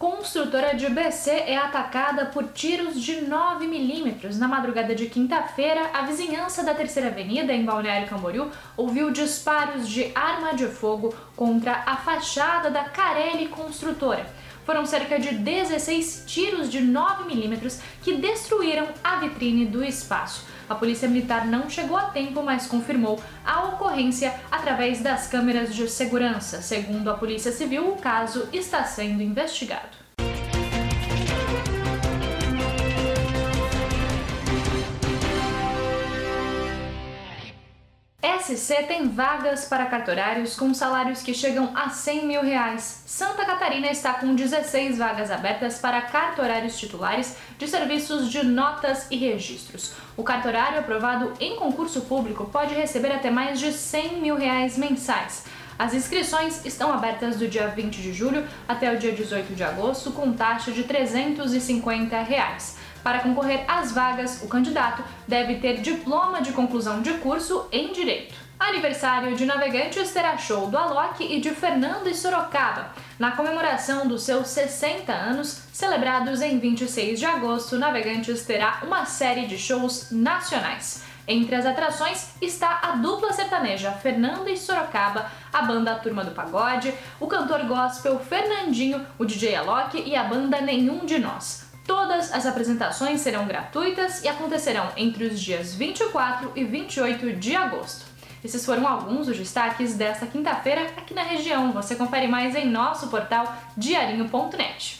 Construtora de BC é atacada por tiros de 9 milímetros. Na madrugada de quinta-feira, a vizinhança da Terceira Avenida, em Balneário Camboriú, ouviu disparos de arma de fogo contra a fachada da Carelli Construtora. Foram cerca de 16 tiros de 9 milímetros que destruíram a vitrine do espaço. A Polícia Militar não chegou a tempo, mas confirmou a ocorrência através das câmeras de segurança. Segundo a Polícia Civil, o caso está sendo investigado. SC tem vagas para cartorários com salários que chegam a 100 mil reais. Santa Catarina está com 16 vagas abertas para cartorários titulares de serviços de notas e registros. O cartorário aprovado em concurso público pode receber até mais de 100 mil reais mensais. As inscrições estão abertas do dia 20 de julho até o dia 18 de agosto, com taxa de 350 reais. Para concorrer às vagas, o candidato deve ter diploma de conclusão de curso em Direito. Aniversário de Navegantes terá show do Alok e de Fernando e Sorocaba. Na comemoração dos seus 60 anos, celebrados em 26 de agosto, Navegantes terá uma série de shows nacionais. Entre as atrações está a dupla sertaneja Fernando e Sorocaba, a banda Turma do Pagode, o cantor gospel Fernandinho, o DJ Alok e a banda Nenhum de Nós. Todas as apresentações serão gratuitas e acontecerão entre os dias 24 e 28 de agosto. Esses foram alguns dos destaques desta quinta-feira aqui na região. Você confere mais em nosso portal diarinho.net.